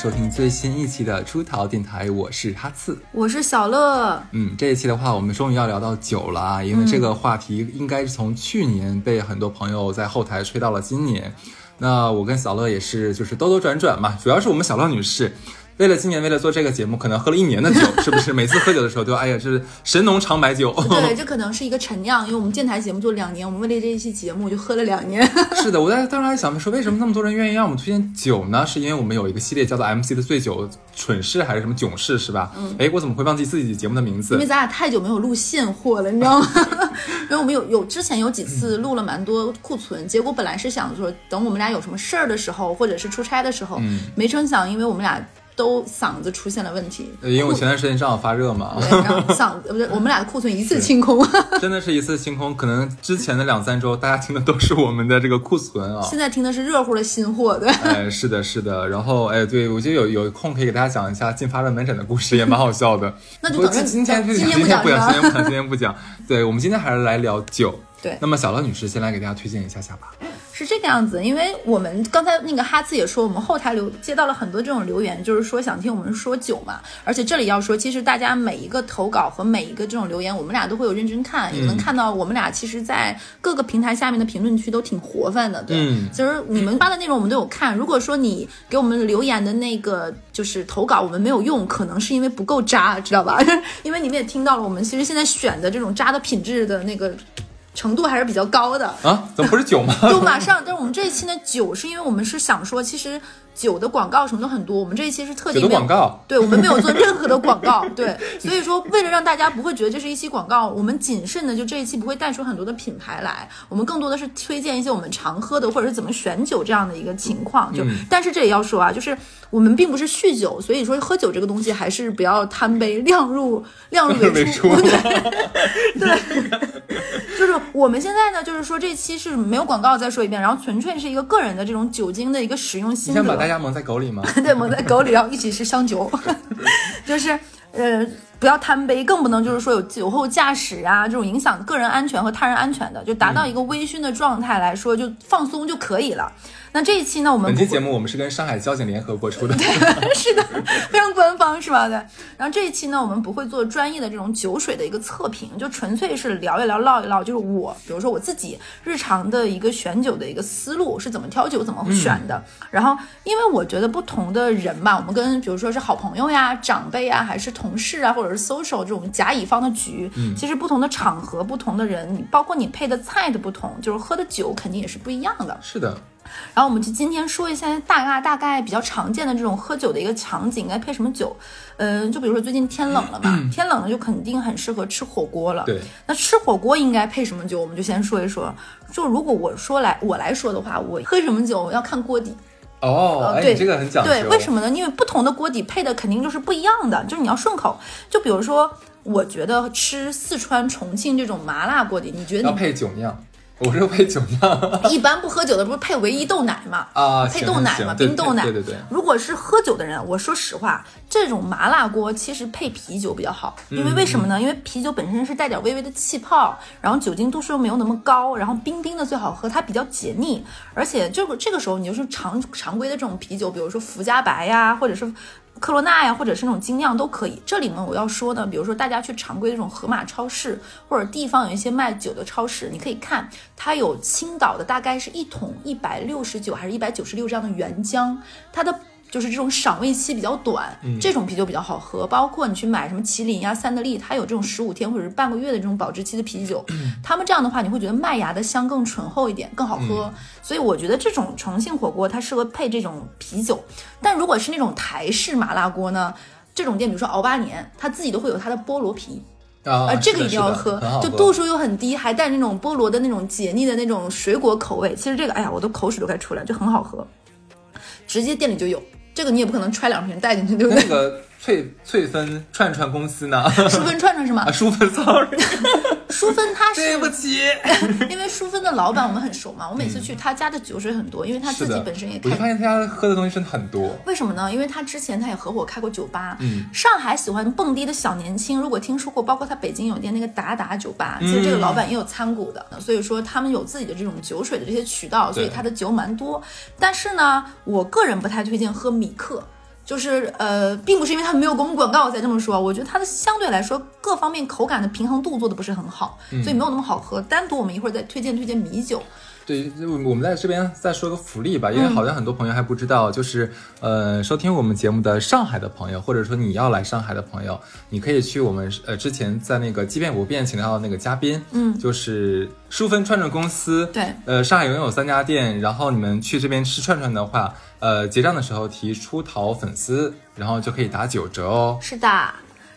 收听最新一期的出逃电台，我是哈次，我是小乐。嗯，这一期的话，我们终于要聊到酒了啊，因为这个话题应该是从去年被很多朋友在后台吹到了今年。那我跟小乐也是，就是兜兜转转嘛，主要是我们小乐女士。为了今年，为了做这个节目，可能喝了一年的酒，是不是？每次喝酒的时候都哎呀，这是神农尝百酒。对，这 可能是一个陈酿，因为我们电台节目做两年，我们为了这一期节目就喝了两年。是的，我在当时还想说，为什么那么多人愿意让我们推荐酒呢？是因为我们有一个系列叫做 MC 的醉酒蠢事还是什么囧事，是吧？嗯。哎，我怎么会忘记自己节目的名字？因为咱俩太久没有录现货了，你知道吗？因为我们有有之前有几次录了蛮多库存，结果本来是想说等我们俩有什么事儿的时候，或者是出差的时候，没成想，因为我们俩。都嗓子出现了问题，因为我前段时间正好发热嘛，嗓子不对，我们俩的库存一次清空，真的是一次清空。可能之前的两三周大家听的都是我们的这个库存啊，现在听的是热乎的新货，对。哎，是的，是的。然后，哎，对我觉得有有空可以给大家讲一下进发热门诊的故事，也蛮好笑的。那就等今天今天不讲，今天不讲，今天不讲。对我们今天还是来聊酒。对，那么小乐女士先来给大家推荐一下下吧。是这个样子，因为我们刚才那个哈次也说，我们后台留接到了很多这种留言，就是说想听我们说酒嘛。而且这里要说，其实大家每一个投稿和每一个这种留言，我们俩都会有认真看，也能看到我们俩其实，在各个平台下面的评论区都挺活泛的。对，就是你们发的内容我们都有看。如果说你给我们留言的那个就是投稿我们没有用，可能是因为不够渣，知道吧？因为你们也听到了，我们其实现在选的这种渣的品质的那个。程度还是比较高的啊？怎么不是酒吗？就马上，但是我们这一期呢，酒是因为我们是想说，其实酒的广告什么都很多，我们这一期是特地广告，对我们没有做任何的广告，对，所以说为了让大家不会觉得这是一期广告，我们谨慎的就这一期不会带出很多的品牌来，我们更多的是推荐一些我们常喝的或者是怎么选酒这样的一个情况。就但是这也要说啊，就是我们并不是酗酒，所以说喝酒这个东西还是不要贪杯，量入量入为出，对。就是我们现在呢，就是说这期是没有广告，再说一遍，然后纯粹是一个个人的这种酒精的一个使用心得。家蒙在狗里吗？对，蒙在狗里，然后一起吃香酒，就是呃，不要贪杯，更不能就是说有酒后驾驶啊这种影响个人安全和他人安全的，就达到一个微醺的状态来说，就放松就可以了。那这一期呢，我们本期节目我们是跟上海交警联合播出的，对 是的，非常官方，是吧？对。然后这一期呢，我们不会做专业的这种酒水的一个测评，就纯粹是聊一聊、唠一唠，就是我，比如说我自己日常的一个选酒的一个思路是怎么挑酒、怎么选的。然后，因为我觉得不同的人吧，我们跟比如说是好朋友呀、长辈啊，还是同事啊，或者是 social 这种甲乙方的局，嗯，其实不同的场合、不同的人，你包括你配的菜的不同，就是喝的酒肯定也是不一样的。是的。然后我们就今天说一下大概大概比较常见的这种喝酒的一个场景，应该配什么酒？嗯，就比如说最近天冷了嘛，天冷了就肯定很适合吃火锅了。对，那吃火锅应该配什么酒？我们就先说一说。就如果我说来我来说的话，我喝什么酒要看锅底。哦，对，这个很讲究。对，为什么呢？因为不同的锅底配的肯定就是不一样的，就是你要顺口。就比如说，我觉得吃四川、重庆这种麻辣锅底，你觉得要配酒酿。我是配酒酿，一般不喝酒的不是配唯一豆奶嘛？啊，配豆奶嘛，冰豆奶。对对对。如果是喝酒的人，我说实话，这种麻辣锅其实配啤酒比较好，因为为什么呢？因为啤酒本身是带点微微的气泡，然后酒精度数又没有那么高，然后冰冰的最好喝，它比较解腻。而且这个这个时候你就是常常规的这种啤酒，比如说福加白呀，或者是。克罗娜呀，或者是那种精酿都可以。这里呢，我要说的，比如说大家去常规的这种盒马超市，或者地方有一些卖酒的超市，你可以看，它有青岛的，大概是一桶一百六十九还是一百九十六这样的原浆，它的。就是这种赏味期比较短，这种啤酒比较好喝。包括你去买什么麒麟呀、三得利，它有这种十五天或者是半个月的这种保质期的啤酒。他们这样的话，你会觉得麦芽的香更醇厚一点，更好喝。所以我觉得这种重庆火锅它适合配这种啤酒。但如果是那种台式麻辣锅呢，这种店比如说熬八年，它自己都会有它的菠萝啤啊，这个一定要喝，就度数又很低，还带那种菠萝的那种解腻的那种水果口味。其实这个，哎呀，我都口水都快出来，就很好喝，直接店里就有。这个你也不可能揣两瓶带进去，对不对？翠翠芬串串公司呢？淑芬串串是吗？啊，淑芬，sorry，淑芬他是对不起，因为淑芬的老板我们很熟嘛，我每次去他家的酒水很多，因为他自己本身也开。我就发现他家喝的东西真的很多。为什么呢？因为他之前他也合伙开过酒吧。嗯。上海喜欢蹦迪的小年轻，如果听说过，包括他北京有店那个达达酒吧，其实这个老板也有参股的，所以说他们有自己的这种酒水的这些渠道，所以他的酒蛮多。但是呢，我个人不太推荐喝米克。就是呃，并不是因为它没有广告我才这么说，我觉得它的相对来说各方面口感的平衡度做的不是很好，嗯所以没有那么好喝。单独我们一会儿再推荐推荐米酒。对，我们在这边再说个福利吧，因为好像很多朋友还不知道，就是呃，收听我们节目的上海的朋友，或者说你要来上海的朋友，你可以去我们呃之前在那个即便不变请到的那个嘉宾，嗯就是淑芬串串公司，对，呃，上海拥有三家店，然后你们去这边吃串串的话，呃，结账的时候提出淘粉丝，然后就可以打九折哦。是的。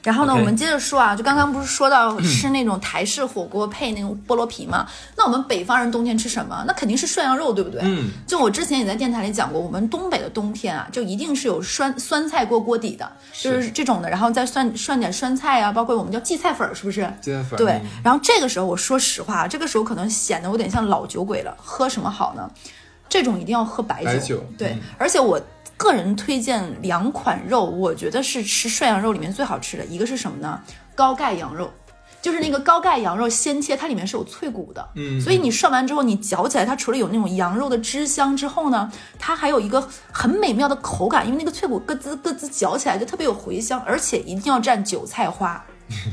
然后呢我们接着说啊，就刚刚不是说到吃那种台式火锅配那种菠萝皮嘛？那我们北方人冬天吃什么？那肯定是涮羊肉，对不对？嗯，就我之前也在电台里讲过，我们东北的冬天啊，就一定是有酸酸菜锅锅底的，就是这种的，然后再涮涮点酸菜啊，包括我们叫荠菜粉儿，是不是？荠菜粉，对嗯，然后这个时候我说实话，这个时候可能显得有点像老酒鬼了。喝什么好呢？这种一定要喝白酒。白酒对，嗯而且我个人推荐两款肉，我觉得是吃涮羊肉里面最好吃的，一个是什么呢？高钙羊肉。就是那个高钙羊肉鲜切，它里面是有脆骨的，嗯所以你涮完之后，你嚼起来，它除了有那种羊肉的汁香之后呢，它还有一个很美妙的口感，因为那个脆骨咯吱咯吱嚼起来就特别有回香，而且一定要蘸韭菜花，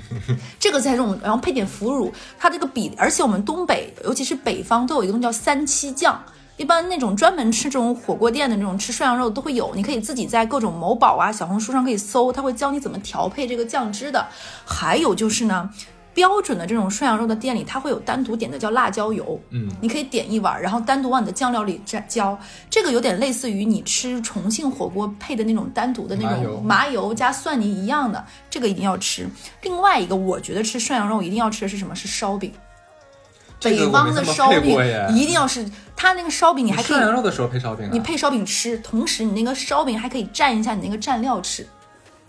这个才是这种，然后配点腐乳，它这个比，而且我们东北，尤其是北方，都有一个东西叫三七酱。一般那种专门吃这种火锅店的那种吃涮羊肉都会有，你可以自己在各种某宝啊、小红书上可以搜，它会教你怎么调配这个酱汁的。还有就是呢，标准的这种涮羊肉的店里，它会有单独点的叫辣椒油，嗯，你可以点一碗，然后单独往你的酱料里蘸浇。这个有点类似于你吃重庆火锅配的那种单独的那种麻油加蒜泥一样的，这个一定要吃。另外一个，我觉得吃涮羊肉一定要吃的是什么？是烧饼。北方的烧饼一定要是它那个烧饼，你还可以涮羊肉的时候配烧饼啊，你配烧饼吃，同时你那个烧饼还可以蘸一下你那个蘸料吃，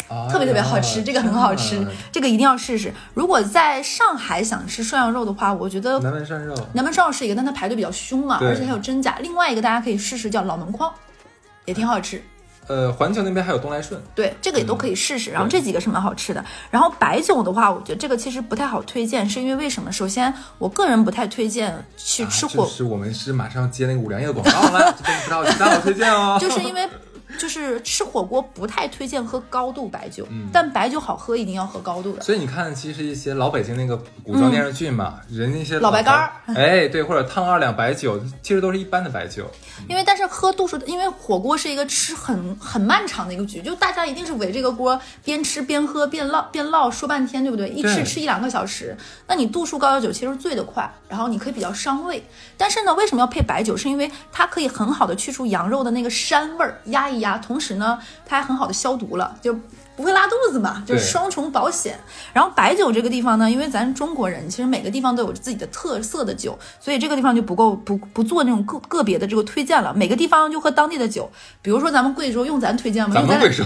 哎特别特别好吃，这个很好吃这个一定要试试。如果在上海想吃涮羊肉的话，我觉得南门涮肉，南门涮肉是一个，但它排队比较凶嘛，而且还有真假。另外一个大家可以试试叫老门框，也挺好吃。呃，环球那边还有东来顺，对，这个也都可以试试。然后这几个是蛮好吃的。然后白酒的话，我觉得这个其实不太好推荐，是因为为什么？首先，我个人不太推荐去吃火，啊就是我们是马上接那个五粮液的广告了，这个不知道大好推荐哦。就是因为就是吃火锅不太推荐喝高度白酒，嗯但白酒好喝一定要喝高度的。所以你看，其实一些老北京那个古装电视剧嘛，人家一些老白干儿头哎，对，或者烫二两白酒，其实都是一般的白酒。因为但是喝度数，因为火锅是一个吃很很漫长的一个局，就大家一定是围这个锅边吃边喝边唠边唠说半天，对不对？一吃吃一两个小时，那你度数高的酒其实醉得快，然后你可以比较伤胃。但是呢，为什么要配白酒？是因为它可以很好的去除羊肉的那个膻味儿，压呀，同时呢，它还很好的消毒了，就。不会拉肚子嘛，就是双重保险。然后白酒这个地方呢，因为咱中国人其实每个地方都有自己的特色的酒，所以这个地方就不够不不做那种个个别的这个推荐了。每个地方就喝当地的酒，比如说咱们贵州用咱推荐吗？咱们用贵州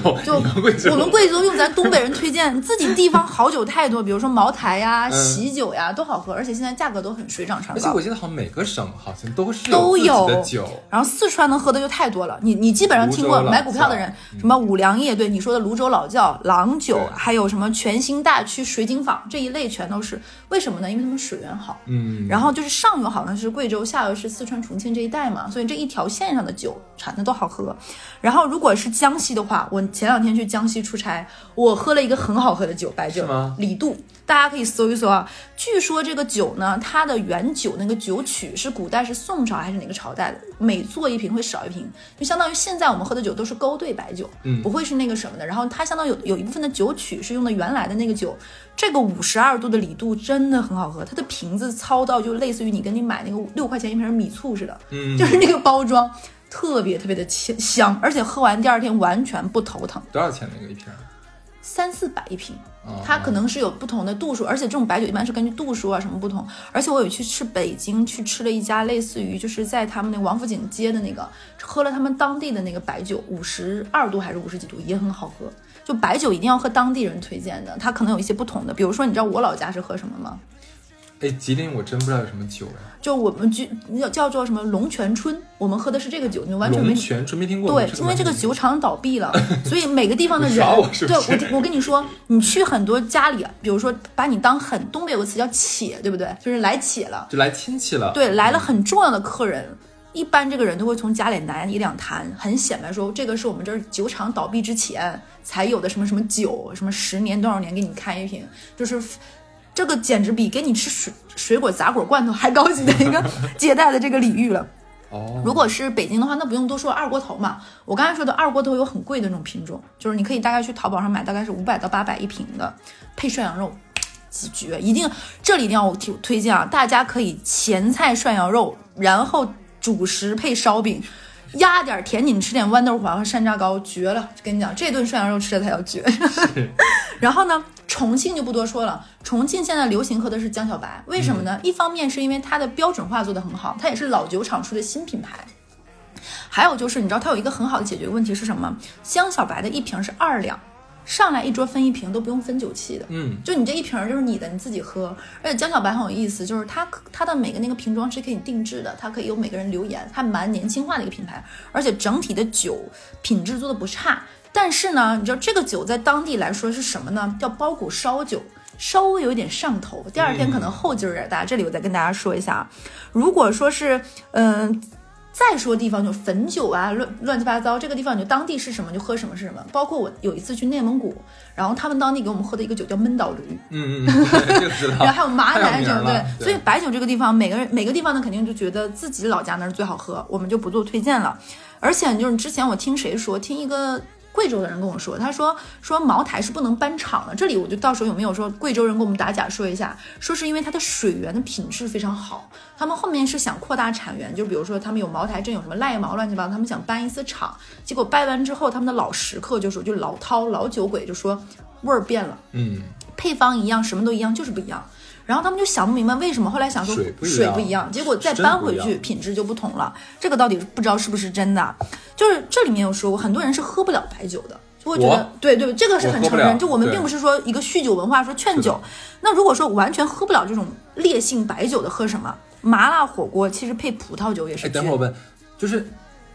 就我们贵州用咱东北人推荐，自己地方好酒太多，比如说茅台呀、嗯喜酒呀都好喝，而且现在价格都很水涨船高而且我。记得好像每个省好像都是都有酒，然后四川能喝的就太多了，你你基本上听过买股票的人，什么五粮液，对你说的泸州老窖、郎酒，还有什么全新大区、水井坊这一类全都是。为什么呢？因为他们水源好。嗯，然后就是上游好像是贵州，下游是四川、重庆这一带嘛，所以这一条线上的酒产的都好喝。然后如果是江西的话，我前两天去江西出差，我喝了一个很好喝的酒，白酒李杜，大家可以搜一搜啊。据说这个酒呢，它的原酒那个酒曲是古代是宋朝还是哪个朝代的？每做一瓶会少一瓶，就相当于现在我们喝的酒都是勾兑白酒，嗯不会是那个什么的。然后它相当于有有一部分的酒曲是用的原来的那个酒。这个五十二度的李杜真的很好喝，它的瓶子糙到就类似于你跟你买那个六块钱一瓶米醋似的，嗯就是那个包装特别特别的香香，而且喝完第二天完全不头疼。多少钱那个一瓶？三四百一瓶哦，它可能是有不同的度数，而且这种白酒一般是根据度数啊什么不同。而且我有去吃北京，去吃了一家类似于就是在他们那王府井街的那个，喝了他们当地的那个白酒，五十二度还是五十几度，也很好喝。就白酒一定要喝当地人推荐的，它可能有一些不同的。比如说，你知道我老家是喝什么吗？哎，吉林我真不知道有什么酒哎，就我们就叫叫做什么龙泉春，我们喝的是这个酒，就完全没龙泉春没听过。对，因为这个酒厂倒闭了，所以每个地方的 人我是，不对我我跟你说，你去很多家里，比如说把你当很东北有个词叫且，对不对？就是来且了，就来亲戚了。对，来了很重要的客人。一般这个人都会从家里拿一两坛，很显摆说这个是我们这儿酒厂倒闭之前才有的什么什么酒，什么十年多少年给你开一瓶，就是这个简直比给你吃水水果杂果罐头还高级的一个 接待的这个礼遇了。哦，如果是北京的话，那不用多说，二锅头嘛。我刚才说的二锅头有很贵的那种品种，就是你可以大概去淘宝上买，大概是五百到八百一瓶的，配涮羊肉，极绝！一定这里一定要推推荐啊，大家可以前菜涮羊肉，然后主食配烧饼，压点甜你，吃点豌豆黄和山楂糕，绝了！跟你讲，这顿涮羊肉吃的才叫绝。然后呢，重庆就不多说了。重庆现在流行喝的是江小白，为什么呢？一方面是因为它的标准化做得很好，它也是老酒厂出的新品牌。还有就是，你知道它有一个很好的解决问题是什么？江小白的一瓶是二两，上来一桌分一瓶都不用分酒器的。嗯，就你这一瓶就是你的，你自己喝。而且江小白很有意思，就是它它的每个那个瓶装是可以定制的，它可以有每个人留言，它蛮年轻化的一个品牌，而且整体的酒品质做的不差。但是呢，你知道这个酒在当地来说是什么呢？叫包谷烧酒，稍微有一点上头，第二天可能后劲儿有点大。这里我再跟大家说一下啊，如果说是嗯。再说地方就汾酒啊，乱乱七八糟。这个地方你就当地是什么就喝什么是什么。包括我有一次去内蒙古，然后他们当地给我们喝的一个酒叫闷倒驴，嗯嗯。然后还有马奶酒，对。对所以白酒这个地方，每个人每个地方呢，肯定就觉得自己老家那儿最好喝，我们就不做推荐了。而且就是之前我听谁说，听一个。贵州的人跟我说，他说说茅台是不能搬厂的。这里我就到时候有没有说贵州人给我们打假说一下，说是因为它的水源的品质非常好，他们后面是想扩大产源，就比如说他们有茅台镇有什么赖茅乱七八糟，他们想搬一次厂，结果掰完之后，他们的老食客就说，就老饕老酒鬼就说味儿变了，嗯，配方一样，什么都一样，就是不一样。然后他们就想不明白为什么，后来想说水不一样结果再搬回去品质就不同了。这个到底不知道是不是真的？就是这里面有说过，很多人是喝不了白酒的。就会觉得对对，这个是很承认。就我们并不是说一个酗酒文化说劝酒，那如果说完全喝不了这种烈性白酒的，喝什么？麻辣火锅其实配葡萄酒也是哎，等会儿我问，就是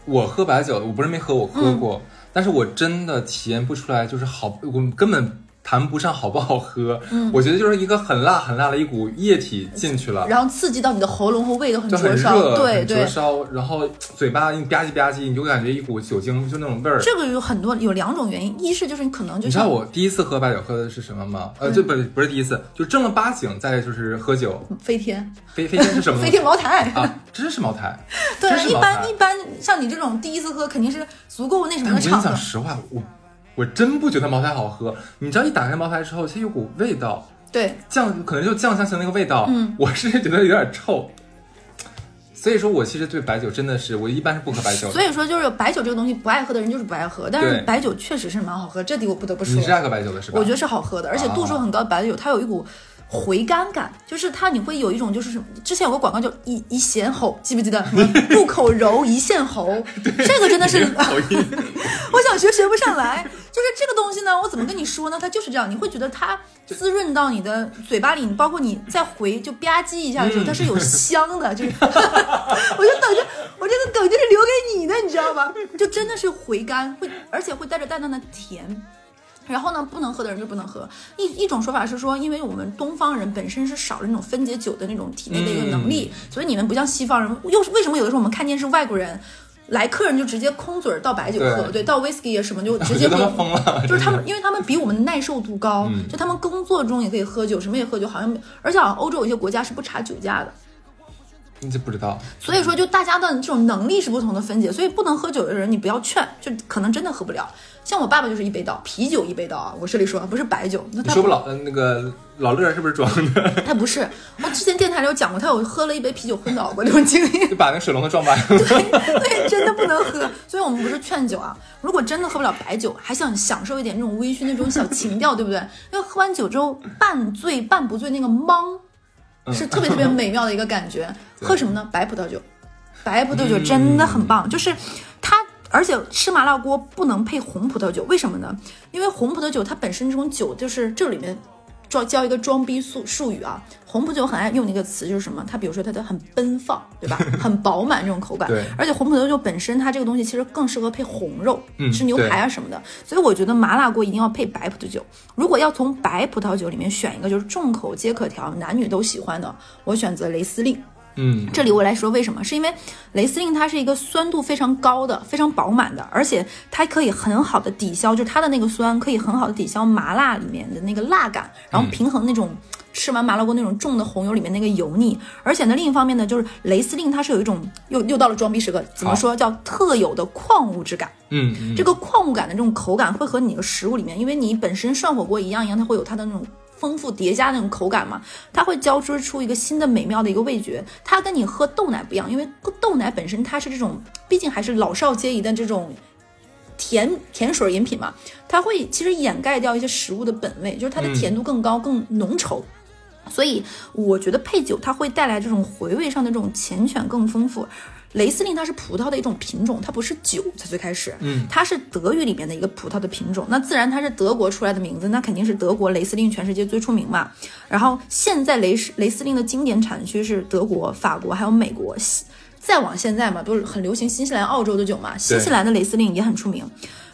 我喝白酒，我不是没喝，我喝嗯过，但是我真的体验不出来，就是好，我根本谈不上好不好喝。嗯我觉得就是一个很辣很辣的一股液体进去了。然后刺激到你的喉咙和胃都很灼烧，对对灼。烧，然后嘴巴你吧唧吧唧，你就感觉一股酒精，就那种味儿。这个有很多有两种原因，一是就是你可能就你知道我第一次喝白酒喝的是什么吗？嗯呃，这不不是第一次，就正儿八经在就是喝酒。飞天，飞飞天是什么？飞天茅台。啊，真是茅台。对啊，一般一般像你这种第一次喝，肯定是足够那什么的场合我跟你讲。实话，我我真不觉得茅台好喝。你知道，一打开茅台之后，它有股味道，对，酱可能就酱香型那个味道，嗯我是觉得有点臭。所以说我其实对白酒真的是，我一般是不喝白酒的。所以说就是白酒这个东西，不爱喝的人就是不爱喝，但是白酒确实是蛮好喝，这点我不得不说你。是爱喝白酒的是吧？我觉得是好喝的，而且度数很高的白酒，它有一股回甘感，就是它你会有一种就是什么？之前有个广告叫一一线喉，记不记得？入口柔一线喉，这个真的是。我想学学不上来。就是这个东西呢，我怎么跟你说呢？它就是这样，你会觉得它滋润到你的嘴巴里，包括你再回就吧唧一下的时候，嗯它是有香的。就 是，我就等着我这个梗就是留给你的，你知道吗？就真的是回甘，会而且会带着淡淡的甜。然后呢，不能喝的人就不能喝。一一种说法是说，因为我们东方人本身是少了那种分解酒的那种体内的一个能力，所以你们不像西方人。又是为什么有的时候我们看见是外国人来客人就直接空嘴儿倒白酒喝，对对，倒 whisky 啊什么就 直接喝就是他们，因为他们比我们的耐受度高，嗯就他们工作中也可以喝酒，什么也喝酒，好像，而且好像欧洲有些国家是不查酒驾的，你这不知道。所以说就大家的这种能力是不同的分解，所以不能喝酒的人你不要劝，就可能真的喝不了。像我爸爸就是一杯倒，啤酒一杯倒啊，我这里说不是白酒，那他你说不老呃那个老乐是不是装的？他不是，我之前电台里有讲过，他有喝了一杯啤酒昏倒过那种经历。就 把那个水龙头撞歪了。对，真的不能喝。所以我们不是劝酒啊，如果真的喝不了白酒，还想享受一点那种微醺那种小情调，对不对？因为喝完酒之后半醉半不醉，那个懵是特别特别美妙的一个感觉。喝什么呢？白葡萄酒，白葡萄酒真的很棒，就是它。而且吃麻辣锅不能配红葡萄酒，为什么呢？因为红葡萄酒它本身这种酒就是这里面装教一个装逼术术语啊，红葡萄酒很爱用的一个词就是什么？它比如说它的很奔放，对吧？很饱满这种口感。对而且红葡萄酒本身它这个东西其实更适合配红肉，嗯吃牛排啊什么的。所以我觉得麻辣锅一定要配白葡萄酒。如果要从白葡萄酒里面选一个就是众口皆可调、男女都喜欢的，我选择雷司令。嗯，这里我来说为什么？是因为雷司令它是一个酸度非常高的、非常饱满的，而且它可以很好的抵消，就是它的那个酸可以很好的抵消麻辣里面的那个辣感，然后平衡那种吃完麻辣锅那种重的红油里面那个油腻。而且呢，另一方面呢，就是雷司令它是有一种又又到了装逼时刻，怎么说叫特有的矿物质感。嗯嗯，这个矿物感的这种口感会和你的食物里面，因为你本身涮火锅一样一样，它会有它的那种丰富叠加那种口感嘛，它会交织出一个新的美妙的一个味觉。它跟你喝豆奶不一样，因为豆奶本身它是这种，毕竟还是老少皆宜的这种甜甜水饮品嘛，它会其实掩盖掉一些食物的本味，就是它的甜度更高、更浓稠。所以我觉得配酒它会带来这种回味上的这种缱绻更丰富。雷司令它是葡萄的一种品种，它不是酒，它最开始，嗯，它是德语里面的一个葡萄的品种，那自然它是德国出来的名字，那肯定是德国雷司令全世界最出名嘛。然后现在雷雷司令的经典产区是德国、法国还有美国，西再往现在嘛，都是很流行新西兰、澳洲的酒嘛，新西兰的雷司令也很出名。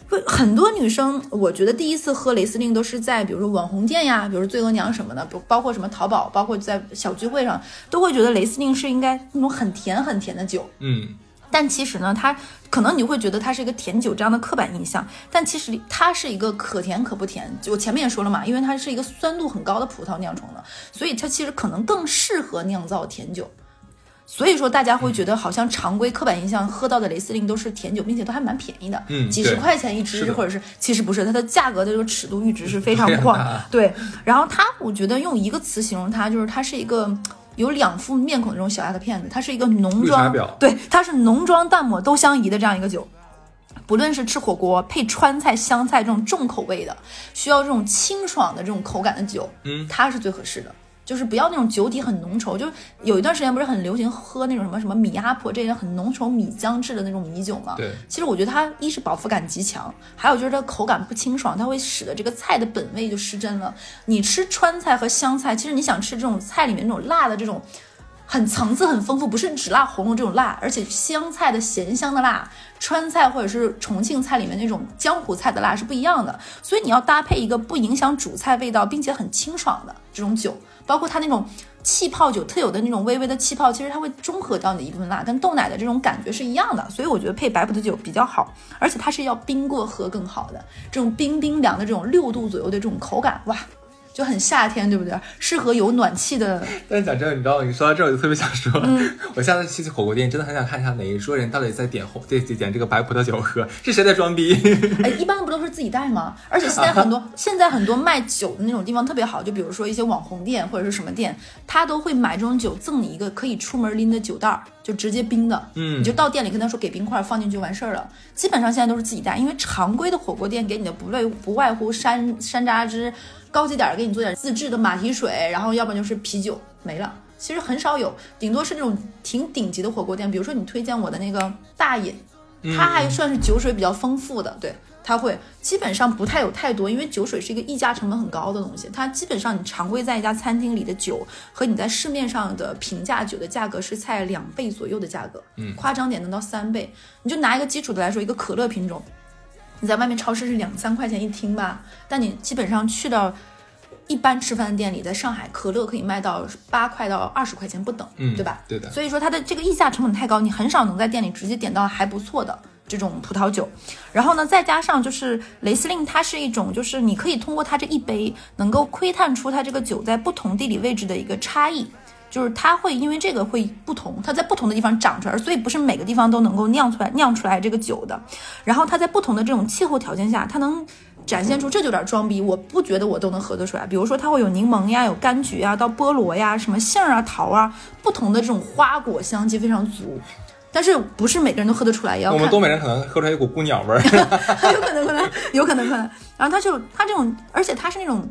不，很多女生，我觉得第一次喝雷司令都是在比如说网红店呀，比如说醉额娘什么的，不包括什么淘宝，包括在小聚会上，都会觉得雷司令是应该那种很甜很甜的酒。嗯，但其实呢，它可能你会觉得它是一个甜酒这样的刻板印象，但其实它是一个可甜可不甜。我前面也说了嘛，因为它是一个酸度很高的葡萄酿成的，所以它其实可能更适合酿造甜酒。所以说，大家会觉得好像常规刻板印象喝到的雷司令都是甜酒，并且都还蛮便宜的，嗯几十块钱一支，或者是其实不是，它的价格的这个尺度阈值是非常宽。对，然后它，我觉得用一个词形容它，就是它是一个有两副面孔的这种小丫头片子，它是一个浓妆对，它是浓妆淡抹都相宜的这样一个酒。不论是吃火锅配川菜、湘菜这种重口味的，需要这种清爽的这种口感的酒，嗯，它是最合适的。就是不要那种酒底很浓稠，就有一段时间不是很流行喝那种什么什么米阿婆这些很浓稠米浆制的那种米酒吗？对，其实我觉得它一是饱腹感极强，还有就是它口感不清爽，它会使得这个菜的本味就失真了。你吃川菜和湘菜，其实你想吃这种菜里面那种辣的这种。很层次很丰富，不是只辣喉咙这种辣，而且湘菜的咸香的辣，川菜或者是重庆菜里面那种江湖菜的辣是不一样的，所以你要搭配一个不影响主菜味道，并且很清爽的这种酒，包括它那种气泡酒特有的那种微微的气泡，其实它会中和掉你一部分辣，跟豆奶的这种感觉是一样的，所以我觉得配白葡萄酒比较好，而且它是要冰过喝更好的，这种冰冰凉的这种六度左右的这种口感，哇。就很夏天，对不对？适合有暖气的但是讲真的，你知道，你说到这儿，我就特别想说，嗯 我下次去火锅店，真的很想看一下哪一桌人到底在点红，对，点这个白葡萄酒喝，是谁在装逼？哎，一般不都是自己带吗？而且现在很多 现在很多卖酒的那种地方特别好，就比如说一些网红店或者是什么店，他都会买这种酒赠你一个可以出门拎的酒袋儿，就直接冰的。嗯你就到店里跟他说给冰块放进去就完事儿了。基本上现在都是自己带，因为常规的火锅店给你的不外不外乎山山楂汁，高级点儿给你做点自制的马蹄水，然后要不然就是啤酒没了。其实很少有，顶多是那种挺顶级的火锅店，比如说你推荐我的那个大饮，它还算是酒水比较丰富的，对，它会基本上不太有太多，因为酒水是一个溢价成本很高的东西，它基本上你常规在一家餐厅里的酒和你在市面上的平价酒的价格是在两倍左右的价格，嗯夸张点能到三倍。你就拿一个基础的来说，一个可乐品种，你在外面超市是两三块钱一听吧，但你基本上去到。一般吃饭的店里，在上海，可乐可以卖到八块到二十块钱不等，嗯对吧？对的所以说它的这个溢价成本太高，你很少能在店里直接点到还不错的这种葡萄酒。然后呢，再加上就是雷司令，它是一种就是你可以通过它这一杯，能够窥探出它这个酒在不同地理位置的一个差异。就是它会因为这个会不同，它在不同的地方长出来，所以不是每个地方都能够酿出来酿出来这个酒的。然后它在不同的这种气候条件下，它能展现出这就有点装逼，我不觉得我都能喝得出来。比如说它会有柠檬呀，有柑橘呀，到菠萝呀，什么杏儿啊、桃啊，不同的这种花果香气非常足。但是不是每个人都喝得出来，也要我们东北人可能喝出来一股姑娘味儿。有可能，可能，有可能，可能。然后它就它这种，而且它是那种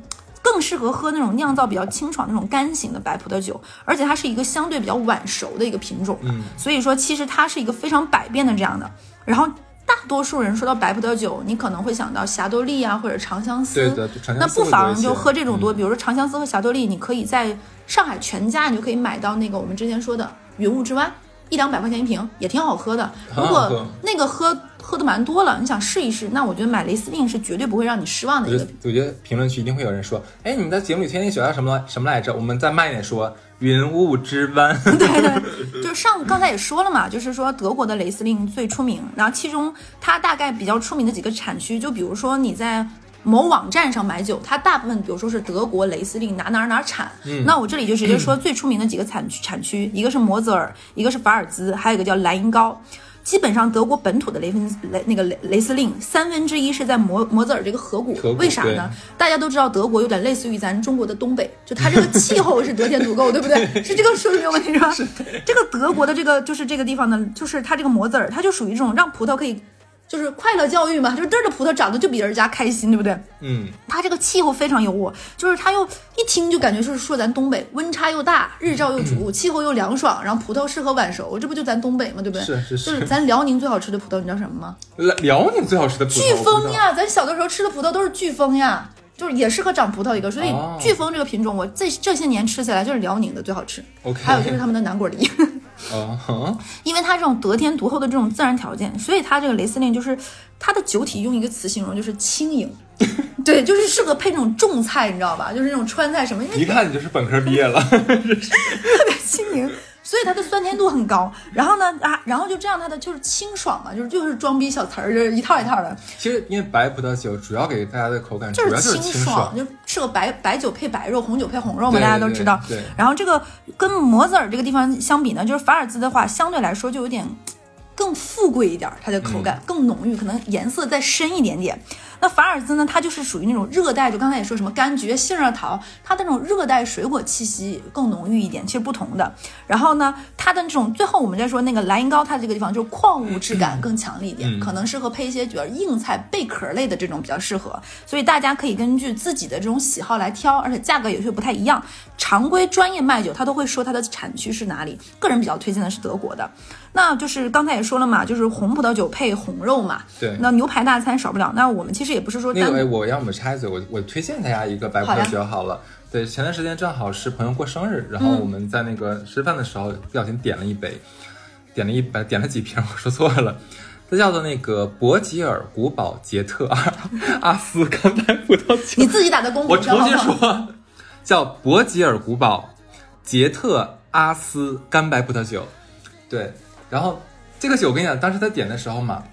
更适合喝那种酿造比较清爽那种干型的白葡萄酒，而且它是一个相对比较晚熟的一个品种，嗯，所以说其实它是一个非常百变的这样的。然后大多数人说到白葡萄酒，你可能会想到霞多丽啊或者长相思，对的，那不妨就喝这种多，嗯比如说长相思和霞多丽，你可以在上海全家你就可以买到那个我们之前说的云雾之湾。一两百块钱一瓶也挺好喝的，如果那个喝喝的蛮多了，你想试一试，那我觉得买雷司令是绝对不会让你失望的一个。我觉得评论区一定会有人说，哎，你们在节目里推荐酒叫什么什么来着？我们再慢一点说，云雾之湾。对 对，就是上刚才也说了嘛，就是说德国的雷司令最出名，然后其中它大概比较出名的几个产区，就比如说你在。某网站上买酒，它大部分比如说是德国雷司令哪哪哪产，那我这里就直接说最出名的几个产区，产区一个是摩泽尔，一个是法尔兹，还有一个叫莱茵高。基本上德国本土的雷分雷那个雷雷司令三分之一是在摩摩泽尔这个河谷，为啥呢？大家都知道德国有点类似于咱中国的东北，就它这个气候是得天独厚，对不对？是这个说的没有问题是吧？这个德国的这个就是这个地方呢，就是它这个摩泽尔，它就属于这种让葡萄可以。就是快乐教育嘛，就是这儿的葡萄长得就比人家开心，对不对？嗯，它这个气候非常优渥，就是它又一听就感觉就是说咱东北温差又大，日照又足，气候又凉爽，然后葡萄适合晚熟，这不就咱东北吗？对不对？是是是。就是咱辽宁最好吃的葡萄，你知道什么吗？辽宁最好吃的葡萄，飓风呀！咱小的时候吃的葡萄都是飓风呀，就是也适合长葡萄一个，所以飓风这个品种，我这这些年吃起来就是辽宁的最好吃。OK，还有就是他们的南果梨。啊，因为它这种得天独厚的这种自然条件，所以它这个雷司令就是它的酒体用一个词形容就是轻盈，对，就是适合配那种重菜，你知道吧？就是那种川菜什么，一看你就是本科毕业了，特别轻盈。所以它的酸甜度很高，然后呢啊，然后就这样，它的就是清爽嘛，就是就是装逼小词儿，就是一套一套的。其实因为白葡萄酒主要给大家的口感就是清爽，就适合白白酒配白肉，红酒配红肉嘛，大家都知道。对。然后这个跟摩泽尔这个地方相比呢，就是法尔兹的话，相对来说就有点更富贵一点，它的口感更浓郁，可能颜色再深一点点。那法尔兹呢？它就是属于那种热带，就刚才也说什么柑橘、杏仁桃，它的那种热带水果气息更浓郁一点，其实不同的。然后呢，它的这种最后我们再说那个莱茵高，它这个地方就是矿物质感更强烈一点，可能适合配一些比较硬菜、贝壳类的这种比较适合。所以大家可以根据自己的这种喜好来挑，而且价格也会不太一样。常规专业卖酒，他都会说它的产区是哪里。个人比较推荐的是德国的。那就是刚才也说了嘛，就是红葡萄酒配红肉嘛。对。那牛排大餐少不了。那我们其实也不是说。那个，我让我们插一嘴，我我推荐大家一个白葡萄酒好了。对，前段时间正好是朋友过生日，然后我们在那个吃饭的时候不小心点了一杯，点了一杯，点了几瓶，我说错了。它叫做那个博吉尔古堡杰特阿阿斯干白葡萄酒。你自己打的工。我重新说，叫博吉尔古堡杰特阿斯干白葡萄酒。对。然后这个酒，我跟你讲，当时他点的时候嘛，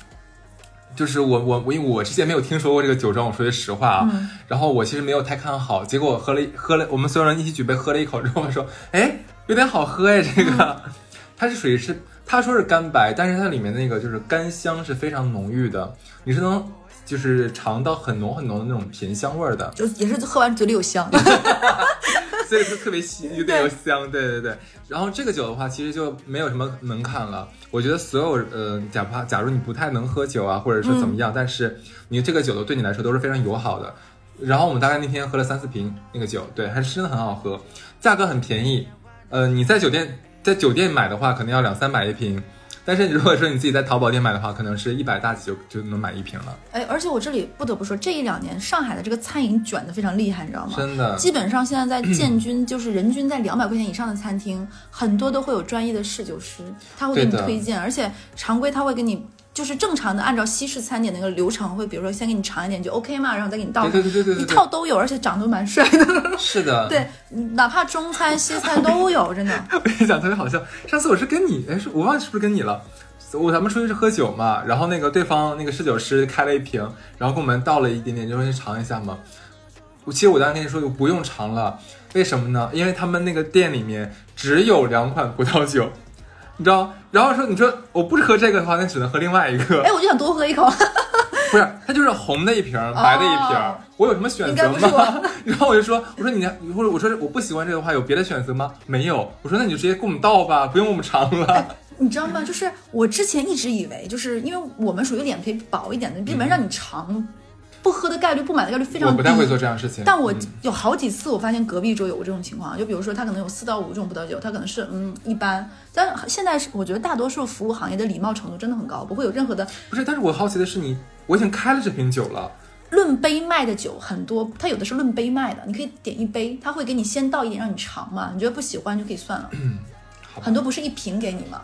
就是我我我因为我之前没有听说过这个酒庄，我说句实话啊，然后我其实没有太看好，结果喝了喝了，我们所有人一起举杯喝了一口之后说，哎，有点好喝哎，这个 它是属于是他说是干白，但是它里面那个就是干香是非常浓郁的，你是能就是尝到很浓很浓的那种甜香味儿的，就也是喝完嘴里有香。所以是特别细，有点有香，对对对。然后这个酒的话，其实就没有什么门槛了。我觉得所有呃，假怕假如你不太能喝酒啊，或者说怎么样，但是你这个酒的对你来说都是非常友好的。然后我们大概那天喝了三四瓶那个酒，对，还是真的很好喝，价格很便宜。呃，你在酒店在酒店买的话，可能要两三百一瓶。但是你如果说你自己在淘宝店买的话，可能是一百大几就就能买一瓶了。哎，而且我这里不得不说，这一两年上海的这个餐饮卷的非常厉害，你知道吗？真的，基本上现在在建军就是人均在两百块钱以上的餐厅，很多都会有专业的侍酒师，他会给你推荐，而且常规他会给你。就是正常的按照西式餐点那个流程，会比如说先给你尝一点就 OK 嘛，然后再给你倒，对对对对对一套都有，而且长得蛮帅的。是的，对，哪怕中餐西餐都有，真的。我跟你讲特别好笑，上次我是跟你，哎，是我忘记是不是跟你了，我咱们出去是喝酒嘛，然后那个对方那个侍酒师开了一瓶，然后给我们倒了一点点，就说你尝一下嘛。我其实我当时跟你说，我不用尝了，为什么呢？因为他们那个店里面只有两款葡萄酒。你知道，然后说你说我不喝这个的话，那只能喝另外一个。哎，我就想多喝一口。不是，它就是红的一瓶，白的一瓶，我有什么选择吗？然后我就说，我说你或者我说我不喜欢这个的话，有别的选择吗？没有。我说那你就直接给我们倒吧，不用我们尝了。你知道吗？就是我之前一直以为，就是因为我们属于脸皮薄一点的，基本让你尝。不喝的概率，不买的概率非常低。我不太会做这样事情。但我有好几次，我发现隔壁桌有过这种情况。就比如说，他可能有四到五种葡萄酒，他可能是嗯一般。但现在是我觉得大多数服务行业的礼貌程度真的很高，不会有任何的。不是，但是我好奇的是，你我已经开了这瓶酒了。论杯卖的酒很多，它有的是论杯卖的，你可以点一杯，他会给你先倒一点让你尝嘛。你觉得不喜欢就可以算了。嗯，很多不是一瓶给你吗？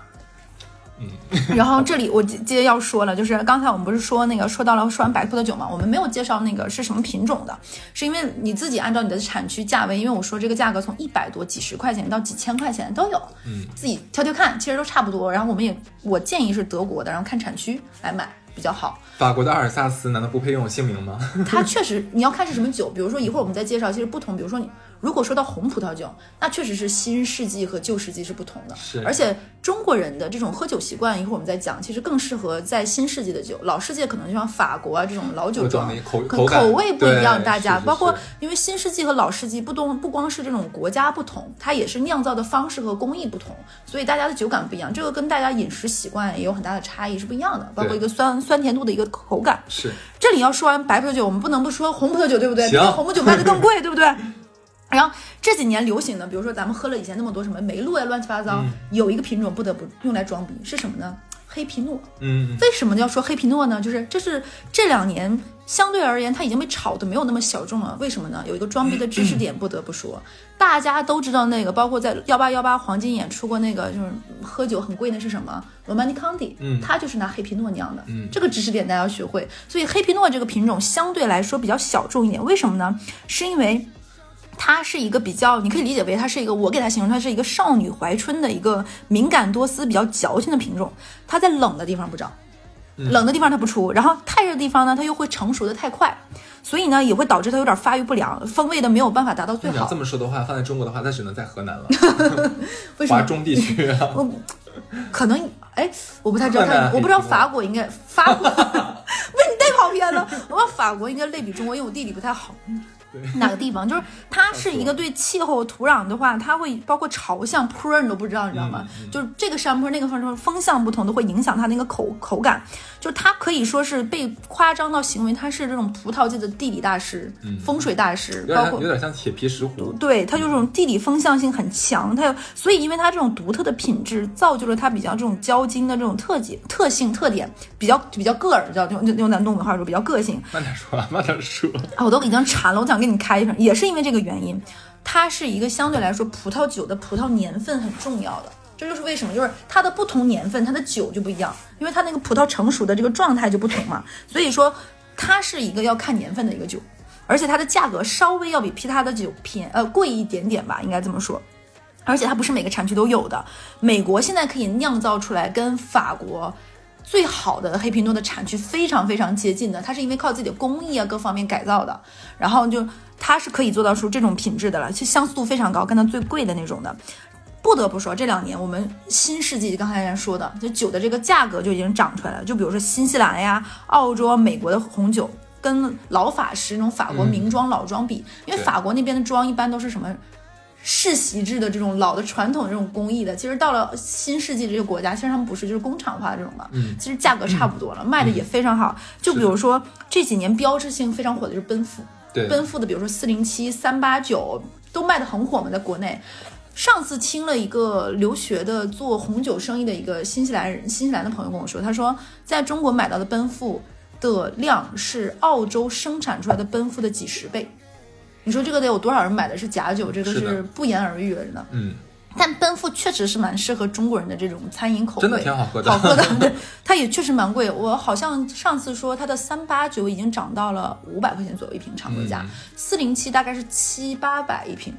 嗯，然后这里我接接着要说了，就是刚才我们不是说那个说到了说完白葡萄酒嘛，我们没有介绍那个是什么品种的，是因为你自己按照你的产区价位，因为我说这个价格从一百多几十块钱到几千块钱都有，嗯，自己挑挑看，其实都差不多。然后我们也我建议是德国的，然后看产区来买比较好。法国的阿尔萨斯难道不配用我姓名吗？它确实你要看是什么酒，比如说一会儿我们再介绍，其实不同，比如说你。如果说到红葡萄酒，那确实是新世纪和旧世纪是不同的。是，而且中国人的这种喝酒习惯，一会儿我们再讲，其实更适合在新世纪的酒。老世界可能就像法国啊这种老酒庄，口口味不一样。大家包括因为新世纪和老世纪不东不光是这种国家不同，它也是酿造的方式和工艺不同，所以大家的酒感不一样。这个跟大家饮食习惯也有很大的差异，是不一样的。包括一个酸酸甜度的一个口感。是，这里要说完白葡萄酒，我们不能不说红葡萄酒，对不对？行红葡萄酒卖的更贵，对不对？然后这几年流行的，比如说咱们喝了以前那么多什么梅露呀，乱七八糟，有一个品种不得不用来装逼，是什么呢？黑皮诺。嗯，为什么要说黑皮诺呢？就是这是这两年相对而言，它已经被炒的没有那么小众了。为什么呢？有一个装逼的知识点不得不说，大家都知道那个，包括在幺八幺八黄金眼出过那个，就是喝酒很贵那是什么？罗曼尼康帝，嗯它就是拿黑皮诺酿的。嗯这个知识点大家要学会。所以黑皮诺这个品种相对来说比较小众一点，为什么呢？是因为。它是一个比较，你可以理解为它是一个，我给它形容它是一个少女怀春的一个敏感多思、比较矫情的品种。它在冷的地方不长，冷的地方它不出，然后太热的地方呢，它又会成熟的太快，所以呢也会导致它有点发育不良，风味的没有办法达到最好你要这。么说的话，放在中国的话，它只能在河南了，为什么？华中地区啊。我可能哎，我不太知道我不知道法国应该法国 被你带跑偏了。我说法国应该类比中国，因为我地理不太好。哪个地方？就是它是一个对气候、土壤的话，它会包括朝向、坡儿，你都不知道，你知道吗？就是这个山坡、那个山坡，风向不同都会影响它那个口口感。就是它可以说是被夸张到行为，它是这种葡萄界的地理大师、风水大师，包括有点像铁皮石斛，对，它就这种地理风向性很强，它有，所以因为它这种独特的品质，造就了它比较这种交金的这种特点、特性、特点，比较比较个儿，叫用用用咱东北话说比较个性。慢点说，慢点说。啊，我都已经馋了，我想给你开一瓶，也是因为这个原因，它是一个相对来说葡萄酒的葡萄年份很重要的。这就是为什么，就是它的不同年份，它的酒就不一样，因为它那个葡萄成熟的这个状态就不同嘛。所以说，它是一个要看年份的一个酒，而且它的价格稍微要比其他的酒偏呃贵一点点吧，应该这么说。而且它不是每个产区都有的，美国现在可以酿造出来跟法国最好的黑皮诺的产区非常非常接近的，它是因为靠自己的工艺啊各方面改造的，然后就它是可以做到出这种品质的了，其实相似度非常高，跟它最贵的那种的。不得不说，这两年我们新世纪刚才说的，就酒的这个价格就已经涨出来了。就比如说新西兰呀、澳洲、美国的红酒，跟老法师那种法国名庄、老庄比，因为法国那边的庄一般都是什么世袭制的这种老的传统的这种工艺的，其实到了新世纪这些国家，其实他们不是，就是工厂化这种嘛，嗯其实价格差不多了，卖的也非常好。就比如说这几年标志性非常火的就是奔富，对，奔富的，比如说四零七、三八九都卖的很火嘛，在国内。上次听了一个留学的做红酒生意的一个新西兰人，新西兰的朋友跟我说，他说在中国买到的奔富的量是澳洲生产出来的奔富的几十倍。你说这个得有多少人买的是假酒？这个是不言而喻了，真的。嗯，但奔富确实是蛮适合中国人的这种餐饮口味，真的挺好喝的好喝的，对，它也确实蛮贵。我好像上次说它的三八九已经涨到了五百块钱左右一瓶常规价嗯，四零七大概是七八百一瓶。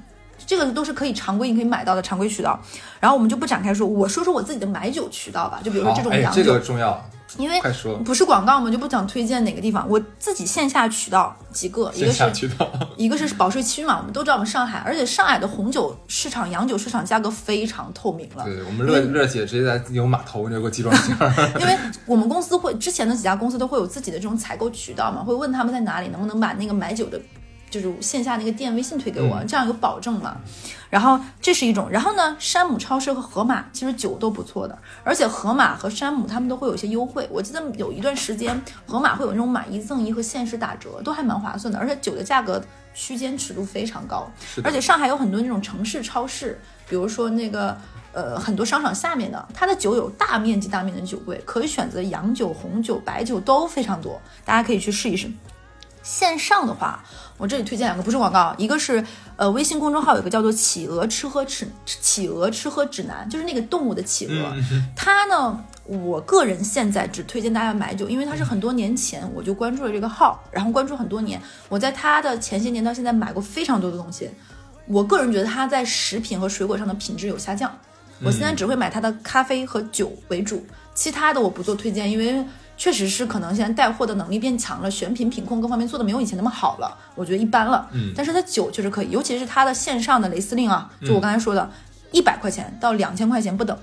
这个都是可以常规你可以买到的常规渠道，然后我们就不展开说，我说说我自己的买酒渠道吧，就比如说这种洋酒，这个重要，因为。不是广告，嘛就不想推荐哪个地方。我自己线下渠道几个，一个是渠道，一个是保税区嘛，我们都知道我们上海，而且上海的红酒市场、洋酒市场价格非常透明了。对我们乐乐姐直接在有码头就给我集装箱，因为我们公司会之前的几家公司都会有自己的这种采购渠道嘛，会问他们在哪里，能不能把那个买酒的，就是线下那个店微信推给我，嗯这样有保证嘛。然后这是一种，然后呢，山姆超市和盒马其实酒都不错的，而且盒马和山姆他们都会有一些优惠。我记得有一段时间，盒马会有那种买一赠一和限时打折，都还蛮划算的，而且酒的价格区间尺度非常高。而且上海有很多那种城市超市，比如说那个呃很多商场下面的，它的酒有大面积大面积的酒柜，可以选择洋酒、红酒、白酒都非常多，大家可以去试一试。线上的话，我这里推荐两个，不是广告，一个是呃微信公众号有个叫做“企鹅吃喝指企鹅吃喝指南”，就是那个动物的企鹅，它呢。我个人现在只推荐大家买酒，因为它是很多年前我就关注了这个号，然后关注很多年。我在它的前些年到现在买过非常多的东西。我个人觉得它在食品和水果上的品质有下降。我现在只会买它的咖啡和酒为主，其他的我不做推荐，因为确实是可能现在带货的能力变强了，选品、品控各方面做的没有以前那么好了，我觉得一般了。嗯，但是它酒确实可以，尤其是它的线上的雷司令啊，就我刚才说的，一百块钱到两千块钱不等。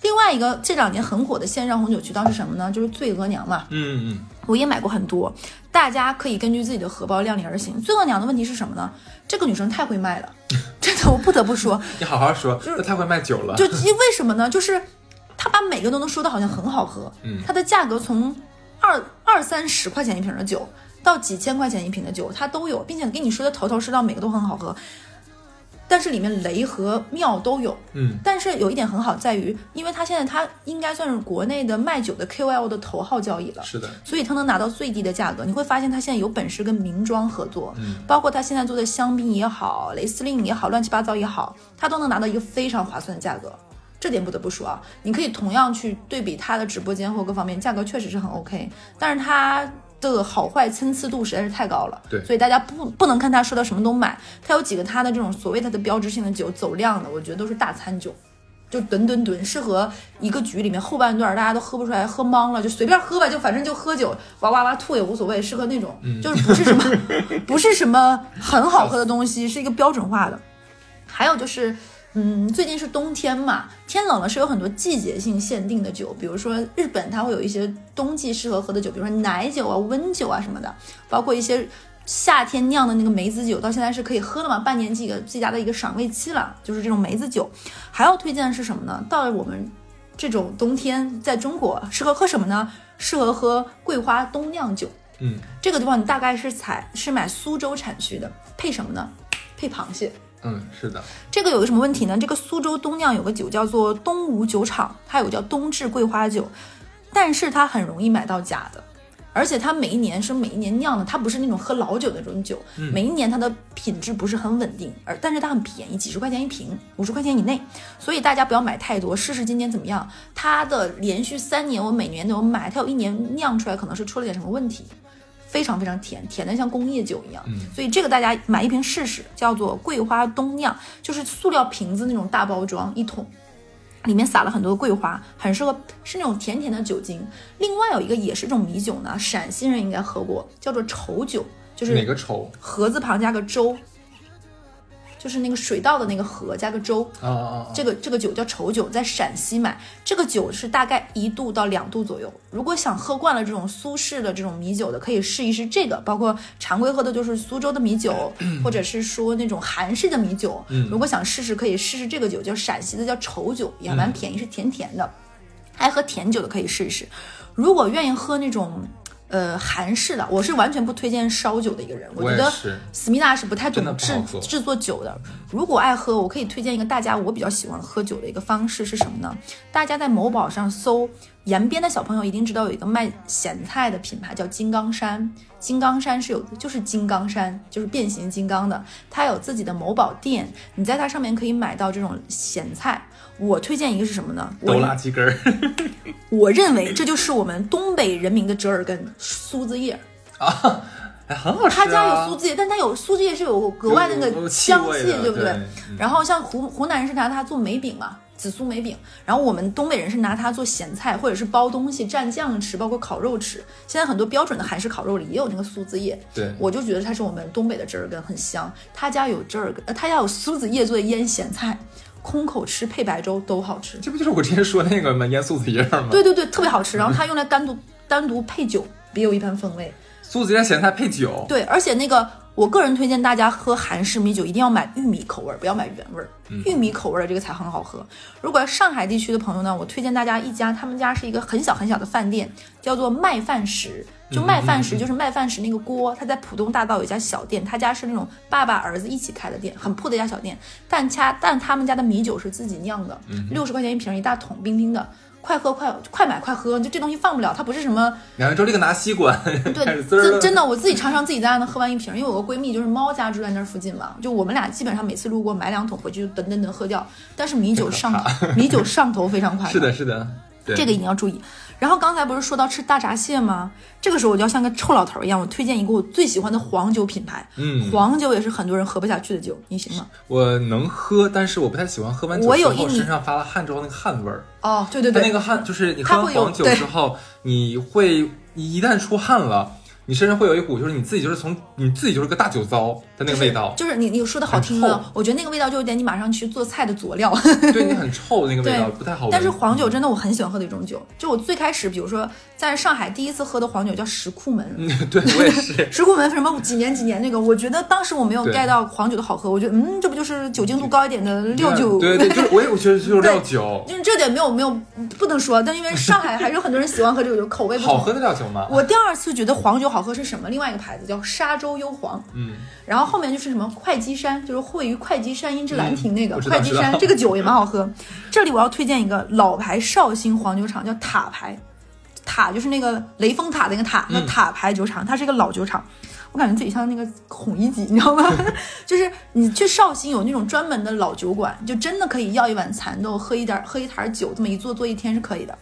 另外一个这两年很火的线上红酒渠道是什么呢？就是醉额娘嘛。嗯嗯我也买过很多，大家可以根据自己的荷包量力而行。醉额娘的问题是什么呢？这个女生太会卖了，真的，我不得不说，嗯，你好好说，那太会卖酒了。就因为什么呢？就是她把每个都能说的好像很好喝，嗯它的价格从二二三十块钱一瓶的酒到几千块钱一瓶的酒，它都有，并且跟你说的头头是道，每个都很好喝。但是里面雷和妙都有，嗯但是有一点很好在于，因为它现在它应该算是国内的卖酒的 KOL 的头号交易了，是的，所以它能拿到最低的价格。你会发现它现在有本事跟名庄合作，嗯包括它现在做的香槟也好，雷司令也好，乱七八糟也好，它都能拿到一个非常划算的价格。这点不得不说啊，你可以同样去对比它的直播间或各方面，价格确实是很 OK，但是它的好坏参差度实在是太高了。对所以大家不不能看他说到什么都买，他有几个他的这种所谓他的标志性的酒走量的，我觉得都是大餐酒。就吨吨吨，适合一个局里面后半段大家都喝不出来，喝懵了就随便喝吧，就反正就喝酒，哇哇哇吐也无所谓，适合那种，就是不是什么 不是什么很好喝的东西，是一个标准化的。还有就是，嗯，最近是冬天嘛，天冷了是有很多季节性限定的酒，比如说日本它会有一些冬季适合喝的酒，比如说奶酒啊、温酒啊什么的，包括一些夏天酿的那个梅子酒，到现在是可以喝的嘛，半年这个最佳的一个赏味期了，就是这种梅子酒。还要推荐的是什么呢？到了我们这种冬天，在中国适合喝什么呢？适合喝桂花冬酿酒。嗯这个地方你大概是采是买苏州产区的，配什么呢？配螃蟹。嗯，是的，这个有个什么问题呢？这个苏州东酿有个酒叫做东吴酒厂，它有个叫冬至桂花酒，但是它很容易买到假的，而且它每一年是每一年酿的，它不是那种喝老酒的那种酒，每一年它的品质不是很稳定，而但是它很便宜，几十块钱一瓶，五十块钱以内，所以大家不要买太多，试试今年怎么样。它的连续三年我每年都有买，它有一年酿出来可能是出了点什么问题。非常非常甜，甜的像工业酒一样。嗯所以这个大家买一瓶试试，叫做桂花冬酿，就是塑料瓶子那种大包装一桶，里面撒了很多桂花，很适合，是那种甜甜的酒精。另外有一个也是这种米酒呢，陕西人应该喝过，叫做稠酒，就是哪个稠禾字旁加个周，就是那个水稻的那个禾加个粥，啊啊啊！这个这个酒叫稠酒，在陕西买，这个酒是大概一度到两度左右。如果想喝惯了这种苏式的这种米酒的，可以试一试这个。包括常规喝的就是苏州的米酒，或者是说那种韩式的米酒。嗯如果想试试，可以试试这个酒，叫陕西的叫稠酒，也蛮便宜，是甜甜的。爱喝甜酒的可以试一试。如果愿意喝那种呃韩式的，我是完全不推荐烧酒的一个人。我我觉得思密达是不太懂制制作酒的。如果爱喝，我可以推荐一个大家我比较喜欢喝酒的一个方式是什么呢？大家在某宝上搜，延边的小朋友一定知道有一个卖咸菜的品牌叫金刚山。金刚山是有，就是金刚山，就是变形金刚的，它有自己的某宝店，你在它上面可以买到这种咸菜。我推荐一个是什么呢？我豆垃圾根儿 我认为这就是我们东北人民的折耳根苏子叶。啊，哎，很好吃啊。他家有苏子叶，但他有苏子叶是有格外的那个香气，对不对？然后像湖湖南人是拿它做梅饼嘛，紫苏梅饼，然后我们东北人是拿它做咸菜或者是包东西蘸酱吃，包括烤肉吃。现在很多标准的韩式烤肉里也有那个苏子叶，对我就觉得它是我们东北的折耳根，很香。他家有折耳根，呃，他家有苏子叶做的腌咸菜，空口吃配白粥都好吃。这不就是我之前说那个吗？腌素子叶吗？对对对，特别好吃。然后它用来单独单独配酒，别有一番风味。素子叶咸菜配酒。对，而且那个我个人推荐大家喝韩式米酒，一定要买玉米口味儿，不要买原味儿。玉米口味儿的这个才很好喝。如果上海地区的朋友呢，我推荐大家一家，他们家是一个很小很小的饭店，叫做麦饭石。就麦饭石就是麦饭石那个锅，他在浦东大道有一家小店，他家是那种爸爸儿子一起开的店，很破的一家小店。但家但他们家的米酒是自己酿的，六十块钱一瓶，一大桶冰冰的，快喝快快买快喝，就这东西放不了，它不是什么两个周立个拿吸管对 真真的，我自己常常自己在家能喝完一瓶，因为我有个闺蜜就是猫家住在那儿附近嘛，就我们俩基本上每次路过买两桶回去就噔噔噔喝掉。但是米酒上头，米酒上头非常快。是的，是的，对这个一定要注意。然后刚才不是说到吃大闸蟹吗？这个时候我就要像个臭老头儿一样，我推荐一个我最喜欢的黄酒品牌。嗯黄酒也是很多人喝不下去的酒，你行吗？我能喝，但是我不太喜欢喝完酒之后我有一身上发了汗之后那个汗味儿。哦，对对对，它那个汗就是你喝黄酒对之后，你会你一旦出汗了，你身上会有一股就是你自己就是从你自己就是个大酒糟的那个味道，就是你你说的好听很了，我觉得那个味道就有点你马上去做菜的佐料。对你很臭的那个味道，不太好闻。但是黄酒真的我很喜欢喝的一种酒，就我最开始，比如说在上海第一次喝的黄酒叫石库门。嗯，对我也是。石库门什么几年几年那个，我觉得当时我没有对 get 到黄酒的好喝，我觉得嗯，这不就是酒精度高一点的料酒？对对，就是我也我觉得就是料酒，就是这点没有没有不能说，但因为上海还是有很多人喜欢喝这个酒，口味不同。好喝的料酒吗。我第二次觉得黄酒好喝是什么？另外一个牌子叫沙洲幽黄，嗯，然后后面就是什么会稽山，就是会于会稽山阴之兰亭那个会稽山这个酒也蛮好喝。这里我要推荐一个老牌绍兴黄酒厂，叫塔牌，塔就是那个雷峰塔那个塔，那塔牌酒厂，它是一个老酒厂。我感觉自己像那个孔乙己，你知道吗？就是你去绍兴有那种专门的老酒馆，就真的可以要一碗蚕豆，喝一点儿喝一坛酒，这么一坐坐一天是可以的。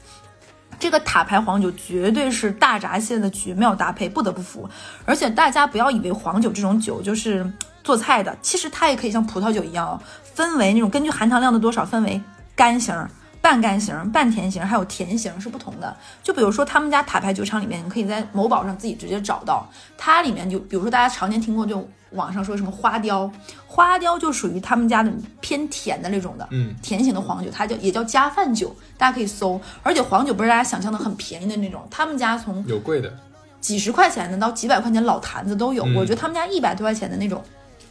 这个塔牌黄酒绝对是大闸蟹的绝妙搭配，不得不服。而且大家不要以为黄酒这种酒就是做菜的，其实它也可以像葡萄酒一样哦，分为那种根据含糖量的多少分为干型、半干型、半甜型，还有甜型是不同的。就比如说他们家塔牌酒厂里面，你可以在某宝上自己直接找到，它里面就比如说大家常年听过就网上说什么花雕，花雕就属于他们家的偏甜的那种的，嗯，甜型的黄酒，它叫也叫加饭酒，大家可以搜。而且黄酒不是大家想象的很便宜的那种，他们家从有贵的，几十块钱的到几百块钱老坛子都有。嗯我觉得他们家一百多块钱的那种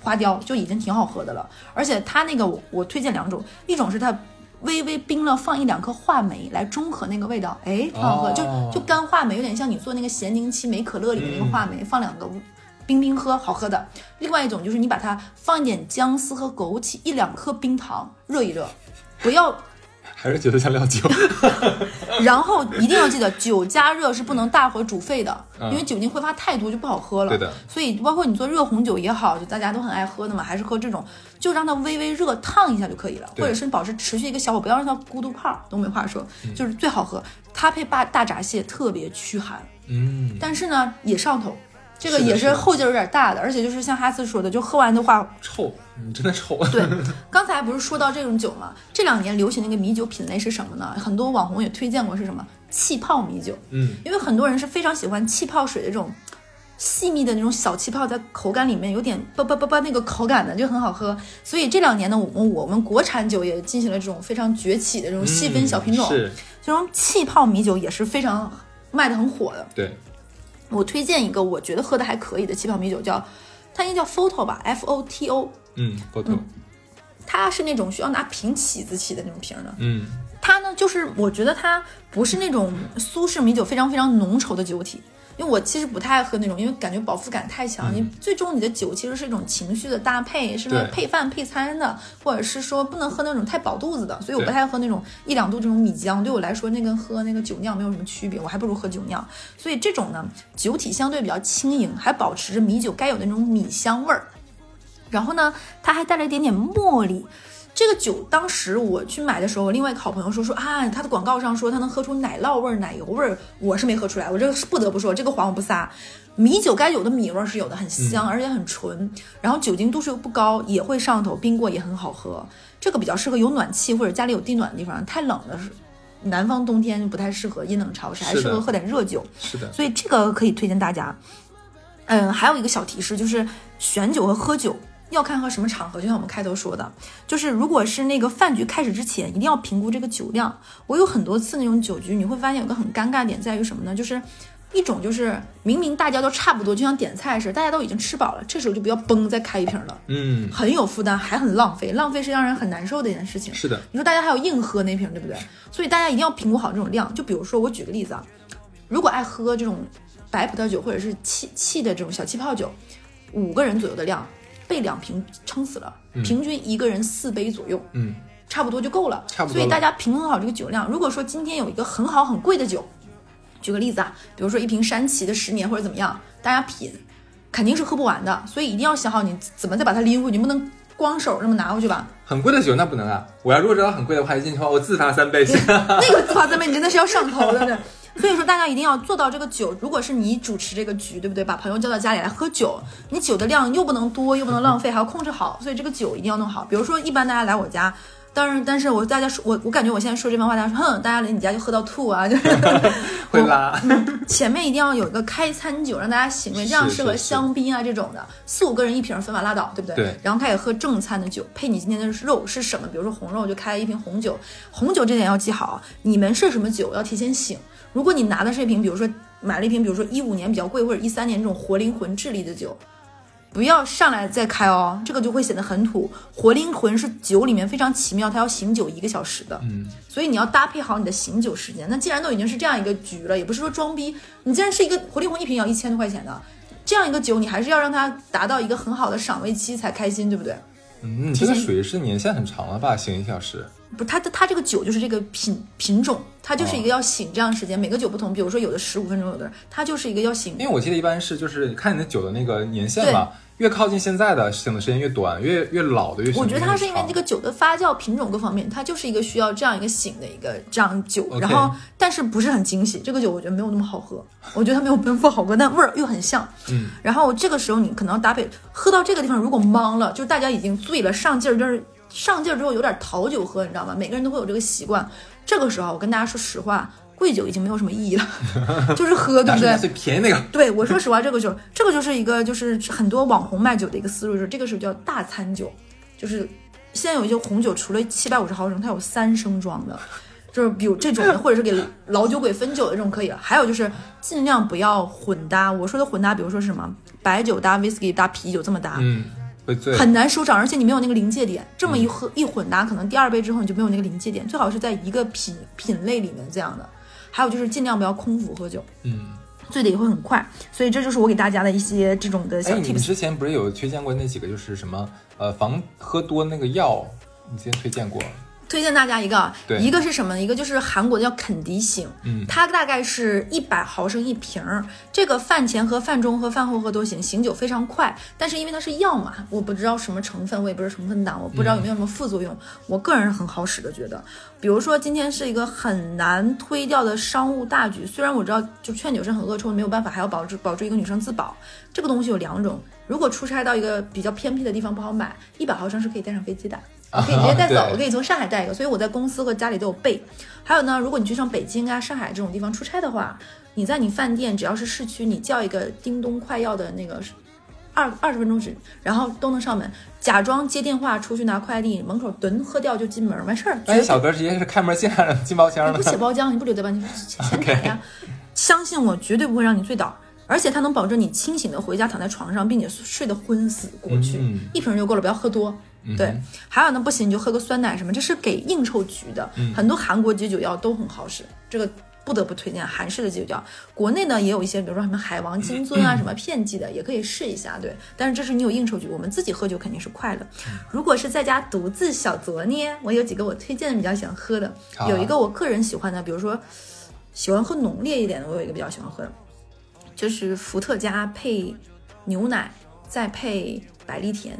花雕就已经挺好喝的了。而且它那个我我推荐两种，一种是它微微冰了，放一两颗话梅来中和那个味道，哎，很好喝，哦就就干话梅，有点像你做那个咸柠七梅可乐里面那个话梅，放两个。冰冰喝，好喝的。另外一种就是你把它放一点姜丝和枸杞，一两颗冰糖，热一热，不要还是觉得像料酒。然后一定要记得，酒加热是不能大火煮沸的，嗯因为酒精挥发太多就不好喝了。对的。所以包括你做热红酒也好，就大家都很爱喝的嘛，还是喝这种，就让它微微热烫一下就可以了，或者是保持持续一个小火，不要让它咕嘟泡，东北话说嗯就是最好喝。它配大大闸蟹特别驱寒，嗯，但是呢也上头。这个也是后劲儿有点大的，而且就是像哈斯说的，就喝完的话臭，嗯，真的臭。对，刚才不是说到这种酒吗？这两年流行的一个米酒品类是什么呢？很多网红也推荐过是什么气泡米酒，嗯，因为很多人是非常喜欢气泡水的这种细密的那种小气泡，在口感里面有点啵啵啵啵那个口感的，就很好喝。所以这两年呢，我们我们国产酒也进行了这种非常崛起的这种细分小品种，这种气泡米酒也是非常卖的很火的。对，我推荐一个我觉得喝的还可以的气泡米酒，叫它应该叫 Photo 吧，F O T O。嗯，，Photo，它是那种需要拿瓶起子起的那种瓶的，嗯，它呢就是我觉得它不是那种苏式米酒非常非常浓稠的酒体，因为我其实不太爱喝那种，因为感觉饱腹感太强。你最终你的酒其实是一种情绪的搭配，是为了对配饭配餐的，或者是说不能喝那种太饱肚子的，所以我不太爱喝那种一两度这种米浆，对我来说那跟喝那个酒酿没有什么区别，我还不如喝酒酿。所以这种呢酒体相对比较轻盈，还保持着米酒该有的那种米香味儿。然后呢，它还带了一点点茉莉。这个酒当时我去买的时候，另外一个好朋友说说啊，它的广告上说它能喝出奶酪味儿、奶油味儿，我是没喝出来。我这个是不得不说，这个谎我不撒。米酒该有的米味儿是有的，很香，而且很纯，然后酒精度数又不高，也会上头，冰过也很好喝。这个比较适合有暖气或者家里有地暖的地方，太冷的是。南方冬天就不太适合阴冷潮湿，还适合喝点热酒。是的，所以这个可以推荐大家。嗯，还有一个小提示就是选酒和喝酒要看和什么场合，就像我们开头说的，就是如果是那个饭局开始之前，一定要评估这个酒量。我有很多次那种酒局，你会发现有个很尴尬点在于什么呢？就是一种就是明明大家都差不多，就像点菜似的，大家都已经吃饱了，这时候就不要嘣再开一瓶了，嗯，很有负担，还很浪费，浪费是让人很难受的一件事情。是的，你说大家还要硬喝那瓶，对不对？所以大家一定要评估好这种量。就比如说，我举个例子啊，如果爱喝这种白葡萄酒或者是气气的这种小气泡酒，五个人左右的量，备两瓶撑死了，平均一个人四杯左右，嗯，差不多就够了。差不多所以大家平衡好这个酒量。如果说今天有一个很好很贵的酒，举个例子啊，比如说一瓶山崎的十年或者怎么样，大家品肯定是喝不完的，所以一定要想好你怎么再把它拎回去，你不能光手这么拿回去吧。很贵的酒那不能啊！我要如果知道很贵的话，一进去的话，我自罚三杯。那个自罚三杯，你真的是要上头，对不对？所以说大家一定要做到这个酒。如果是你主持这个局，对不对？把朋友叫到家里来喝酒，你酒的量又不能多，又不能浪费，还要控制好。所以这个酒一定要弄好。比如说，一般大家来我家。当然，但是我大家说，我我感觉我现在说这番话，大家说，哼，大家来你家就喝到吐啊，就是会拉。前面一定要有一个开餐酒，让大家醒胃，这样适合香槟啊这种的，四五个人一瓶，分完拉倒，对不对？对。然后开始喝正餐的酒，配你今天的肉是什么？比如说红肉，就开一瓶红酒。红酒这点要记好，你们是什么酒要提前醒。如果你拿的是一瓶，比如说买了一瓶，比如说一五年比较贵，或者一三年这种活灵魂智力的酒。不要上来再开哦，这个就会显得很土。活灵魂是酒里面非常奇妙，它要醒酒一个小时的，嗯，所以你要搭配好你的醒酒时间。那既然都已经是这样一个局了，也不是说装逼，你既然是一个活灵魂一瓶要一千多块钱的这样一个酒，你还是要让它达到一个很好的赏味期才开心，对不对？嗯，这个属于是年限很长了吧？醒一小时。不，它的它这个酒就是这个品品种，它就是一个要醒这样时间，每个酒不同。比如说有的十五分钟，有的它就是一个要醒。因为我记得一般是就是看你的酒的那个年限嘛。越靠近现在的醒的时间越短，越越老的越。我觉得它是因为这个酒的发酵品种各方面，它就是一个需要这样一个醒的一个这样酒。然后，但是不是很惊喜。这个酒我觉得没有那么好喝，我觉得它没有奔赴好喝，但味儿又很像。嗯。然后这个时候你可能要搭配，喝到这个地方如果懵了，就大家已经醉了，上劲儿，就是上劲儿之后有点讨酒喝，你知道吗？每个人都会有这个习惯。这个时候我跟大家说实话。贵酒已经没有什么意义了，就是喝，对不对？最便宜那个。对，我说实话，这个酒，这个就是一个，就是很多网红卖酒的一个思路，就是这个是叫大餐酒，就是现在有一些红酒，除了七百五十毫升，它有三升装的，就是比如这种，或者是给老酒鬼分酒的这种可以了。还有就是尽量不要混搭，我说的混搭，比如说是什么白酒搭 whisky 搭啤酒这么搭，嗯，很难收场，而且你没有那个临界点，这么一喝一混搭，可能第二杯之后你就没有那个临界点，最好是在一个品品类里面这样的。还有就是尽量不要空腹喝酒，嗯，醉的也会很快，所以这就是我给大家的一些这种的小 tips。你之前不是有推荐过那几个，就是什么呃防喝多那个药，你之前推荐过。推荐大家一个，一个是什么？一个就是韩国的叫肯迪醒，嗯，它大概是一百毫升一瓶儿，这个饭前喝、饭中喝、饭后喝都行，醒酒非常快。但是因为它是药嘛，我不知道什么成分，我也不是成分党，我不知道有没有什么副作用。我个人是很好使的，觉得，比如说今天是一个很难推掉的商务大局，虽然我知道就劝酒是很恶臭，没有办法，还要保住保住一个女生自保。这个东西有两种，如果出差到一个比较偏僻的地方不好买，一百毫升是可以带上飞机的。可以直接带走，我可以从上海带一个，所以我在公司和家里都有备。还有呢，如果你去上北京啊、上海这种地方出差的话，你在你饭店只要是市区，你叫一个叮咚快药的那个二二十分钟只，然后都能上门，假装接电话出去拿快递，门口蹲喝掉就进门完事儿。那小哥直接是开门进来进包厢了。不写包浆，你不留在吧？你前台呀。相信我，绝对不会让你醉倒，而且它能保证你清醒的回家躺在床上，并且睡得昏死过去。一瓶就够了，不要喝多。对，还有呢，不行你就喝个酸奶什么，这是给应酬局的。很多韩国解酒药都很好使，这个不得不推荐韩式的解酒药。国内呢也有一些，比如说什么海王金樽啊，什么片剂的，也可以试一下。对，但是这是你有应酬局，我们自己喝酒肯定是快乐。如果是在家独自小酌呢，我有几个我推荐的比较喜欢喝的，有一个我个人喜欢的，比如说喜欢喝浓烈一点的，我有一个比较喜欢喝的，就是伏特加配牛奶再配百利甜。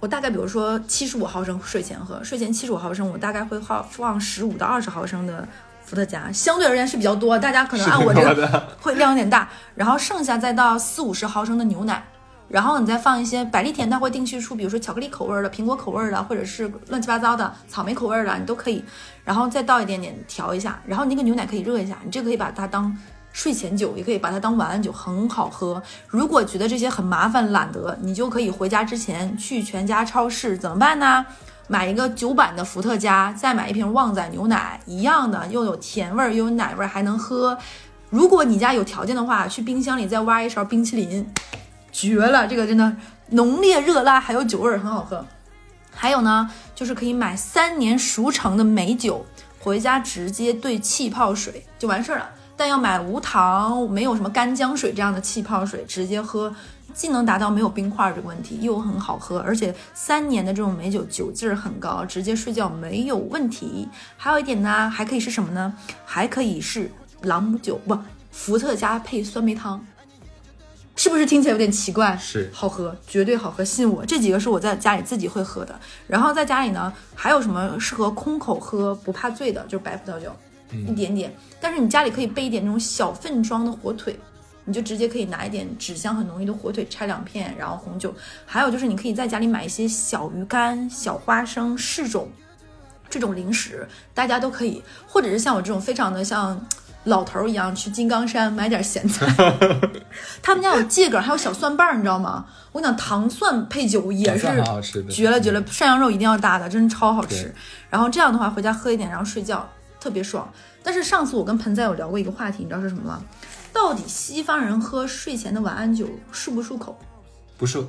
我大概比如说七十五毫升睡前喝，睡前七十五毫升，我大概会放放十五到二十毫升的伏特加，相对而言是比较多，大家可能按我这个会量有点大，然后剩下再到四五十毫升的牛奶，然后你再放一些百利甜，它会定期出，比如说巧克力口味的、苹果口味的，或者是乱七八糟的草莓口味的，你都可以，然后再倒一点点调一下，然后那个牛奶可以热一下，你这可以把它当。睡前酒也可以把它当晚安酒，很好喝。如果觉得这些很麻烦、懒得，你就可以回家之前去全家超市，怎么办呢？买一个九版的伏特加，再买一瓶旺仔牛奶，一样的，又有甜味儿又有奶味儿，还能喝。如果你家有条件的话，去冰箱里再挖一勺冰淇淋，绝了！这个真的浓烈热辣，还有酒味儿，很好喝。还有呢，就是可以买三年熟成的美酒，回家直接兑气泡水就完事儿了。但要买无糖、没有什么干姜水这样的气泡水，直接喝，既能达到没有冰块这个问题，又很好喝，而且三年的这种美酒酒劲儿很高，直接睡觉没有问题。还有一点呢，还可以是什么呢？还可以是朗姆酒，不，伏特加配酸梅汤，是是不是听起来有点奇怪？是好喝，绝对好喝，信我。这几个是我在家里自己会喝的。然后在家里呢，还有什么适合空口喝不怕醉的，就是白葡萄酒，一点点。但是你家里可以备一点那种小份装的火腿，你就直接可以拿一点纸箱很浓郁的火腿拆两片，然后红酒。还有就是你可以在家里买一些小鱼干、小花生、柿种这种零食，大家都可以，或者是像我这种非常的像。老头儿一样去金刚山买点咸菜，他们家有芥梗，还有小蒜瓣儿，你知道吗？我跟你讲，糖蒜配酒也是绝了绝了！涮羊肉一定要搭的，真的超好吃。然后这样的话，回家喝一点，然后睡觉，特别爽。但是上次我跟盆栽有聊过一个话题，你知道是什么吗？到底西方人喝睡前的晚安酒漱不漱口？不漱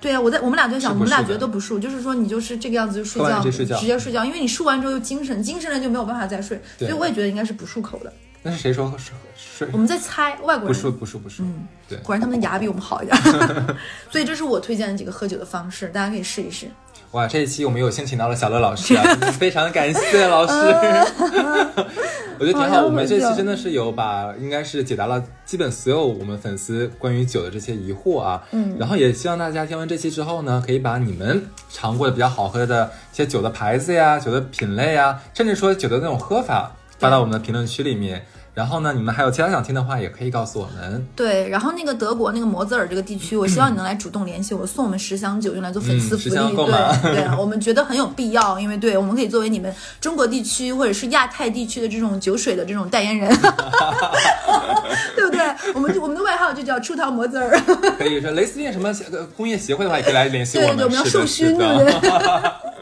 对啊，我在我们俩在想，我们俩觉得都不漱，就是说你就是这个样子就睡觉，直接睡觉直接睡觉，因为你漱完之后又精神，精神了就没有办法再睡，所以我也觉得应该是不漱口的。那是谁说是是我们在猜外国人不是不是不是？嗯对。果然他们的牙比我们好一点，所以这是我推荐的几个喝酒的方式，大家可以试一试。哇，这一期我们有幸请到了小乐老师啊，非常感谢老师。我觉得挺好，我们这期真的是有把，应该是解答了基本所有我们粉丝关于酒的这些疑惑啊。嗯然后也希望大家听完这期之后呢，可以把你们尝过的比较好喝的一些酒的牌子呀、酒的品类呀，甚至说酒的那种喝法，发到我们的评论区里面。然后呢，你们还有其他想听的话，也可以告诉我们。对，然后那个德国那个摩泽尔这个地区，我希望你能来主动联系我，送我们十箱酒用来做粉丝福利。对对，我们觉得很有必要，因为对，我们可以作为你们中国地区或者是亚太地区的这种酒水的这种代言人，对不对？我们我们的外号就叫出逃摩泽尔。可以说蕾丝边什么呃工业协会的话，也可以来联系我们。对对对，我们要授勋，对不对？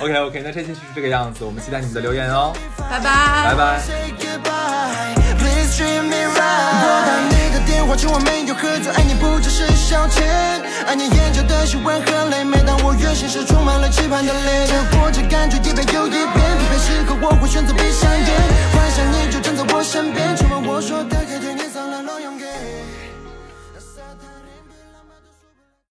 OK OK，那这期就是这个样子，我们期待你们的留言哦，拜拜，拜拜。Say goodbye, please treat me right。拨打你的电话，趁我没有喝醉，爱你不只是消遣，爱你眼角的喜欢和泪。每当我越现实，充满了期盼的泪，这过着感觉一遍又一遍，疲惫时刻我会选择闭上眼，幻想你就站在我身边，亲吻我说的可甜。